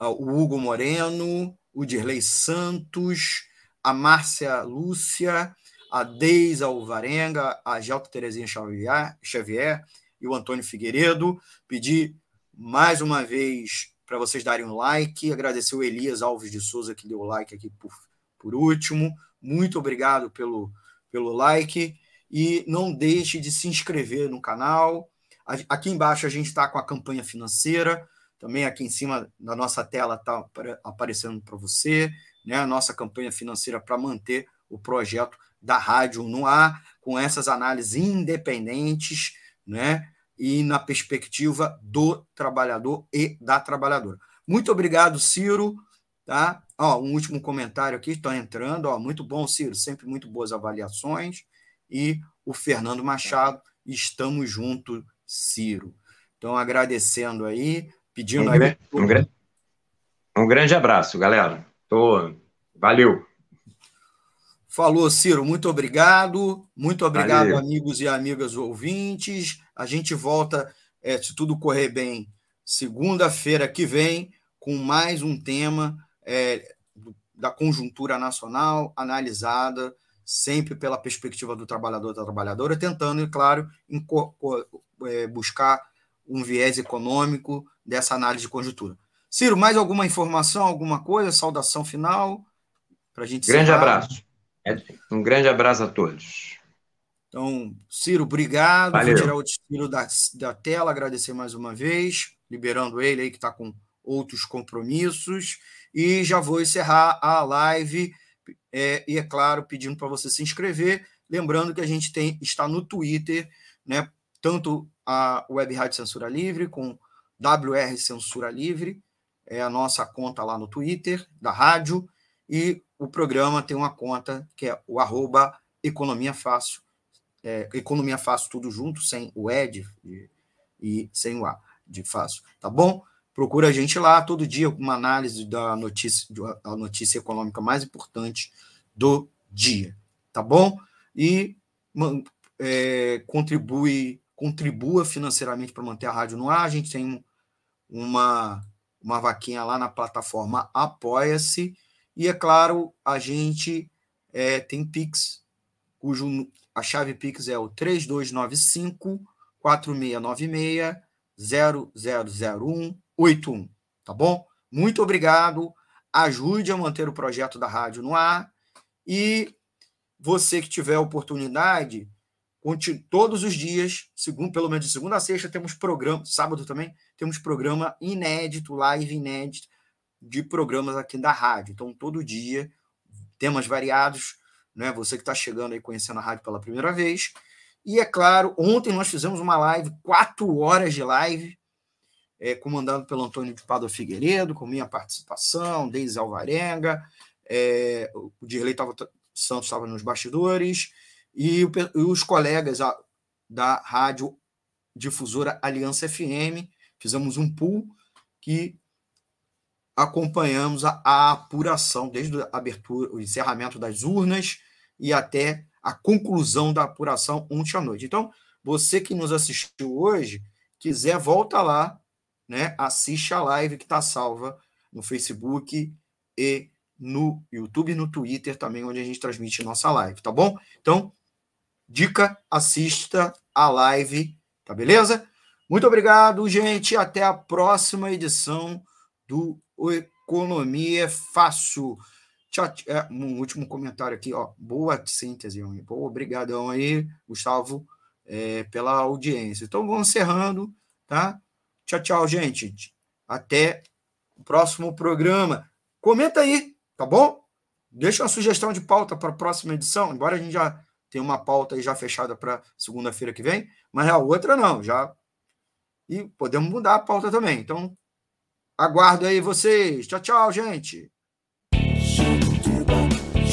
Speaker 2: o Hugo Moreno, o Dirley Santos, a Márcia Lúcia, a Deise Alvarenga, a Gelta Terezinha Xavier, Xavier e o Antônio Figueiredo. Pedir mais uma vez para vocês darem um like, agradecer o Elias Alves de Souza que deu o like aqui por, por último. Muito obrigado pelo, pelo like e não deixe de se inscrever no canal. Aqui embaixo a gente está com a campanha financeira, também aqui em cima da nossa tela está aparecendo para você, né? A nossa campanha financeira para manter o projeto da rádio no ar, com essas análises independentes, né? E na perspectiva do trabalhador e da trabalhadora. Muito obrigado, Ciro. Tá? Ó, um último comentário aqui, estão entrando. Ó, muito bom, Ciro, sempre muito boas avaliações. E o Fernando Machado, estamos juntos, Ciro. Então, agradecendo aí, pedindo.
Speaker 3: Um, aí... um, grande, um grande abraço, galera. Tô... Valeu.
Speaker 2: Falou, Ciro, muito obrigado. Muito obrigado, Valeu. amigos e amigas ouvintes. A gente volta, é, se tudo correr bem, segunda-feira que vem, com mais um tema é, da conjuntura nacional analisada sempre pela perspectiva do trabalhador da trabalhadora, tentando, é claro, é, buscar um viés econômico dessa análise de conjuntura. Ciro, mais alguma informação, alguma coisa? Saudação final para a gente.
Speaker 3: Grande abraço. Um grande abraço a todos.
Speaker 2: Então, Ciro, obrigado. Valeu. Vou tirar o Ciro da, da tela, agradecer mais uma vez, liberando ele aí que está com outros compromissos. E já vou encerrar a live é, e, é claro, pedindo para você se inscrever. Lembrando que a gente tem, está no Twitter, né? Tanto a Web Rádio Censura Livre com WR Censura Livre, é a nossa conta lá no Twitter da rádio, e o programa tem uma conta que é o arroba Economia Fácil, é, Economia Fácil tudo junto, sem o Ed e, e sem o A de fácil, tá bom? Procura a gente lá todo dia uma análise da notícia, da notícia econômica mais importante do dia, tá bom? E é, contribui, contribua financeiramente para manter a rádio no ar. A gente tem uma, uma vaquinha lá na plataforma Apoia-se. E, é claro, a gente é, tem Pix, cujo a chave Pix é o 3295 4696 0001 81, tá bom? Muito obrigado. Ajude a manter o projeto da rádio no ar. E você que tiver oportunidade, todos os dias, segundo, pelo menos de segunda a sexta, temos programa, sábado também, temos programa inédito, live inédito, de programas aqui da rádio. Então, todo dia, temas variados, né? Você que está chegando aí conhecendo a rádio pela primeira vez. E é claro, ontem nós fizemos uma live, quatro horas de live, é, comandado pelo Antônio de Padua Figueiredo, com minha participação, Deise Alvarenga, é, o Dirley tava, Santos estava nos bastidores, e, o, e os colegas a, da rádio difusora Aliança FM, fizemos um pool que acompanhamos a, a, apuração, desde a abertura, o encerramento das urnas e até a conclusão da apuração ontem à noite. Então, você que nos assistiu hoje, quiser, volta lá né, assiste a live que está salva no Facebook e no YouTube e no Twitter também, onde a gente transmite nossa live, tá bom? Então, dica, assista a live, tá beleza? Muito obrigado, gente. Até a próxima edição do Economia Fácil. Tchau, é, um último comentário aqui, ó. Boa síntese, Boa, obrigadão aí, Gustavo, é, pela audiência. Então, vamos encerrando, tá? Tchau, tchau, gente. Até o próximo programa. Comenta aí, tá bom? Deixa uma sugestão de pauta para a próxima edição, embora a gente já tenha uma pauta aí já fechada para segunda-feira que vem, mas a outra não, já. E podemos mudar a pauta também. Então, aguardo aí vocês. Tchau, tchau, gente.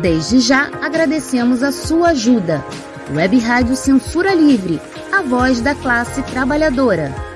Speaker 5: Desde já agradecemos a sua ajuda. Web Rádio Censura Livre, a voz da classe trabalhadora.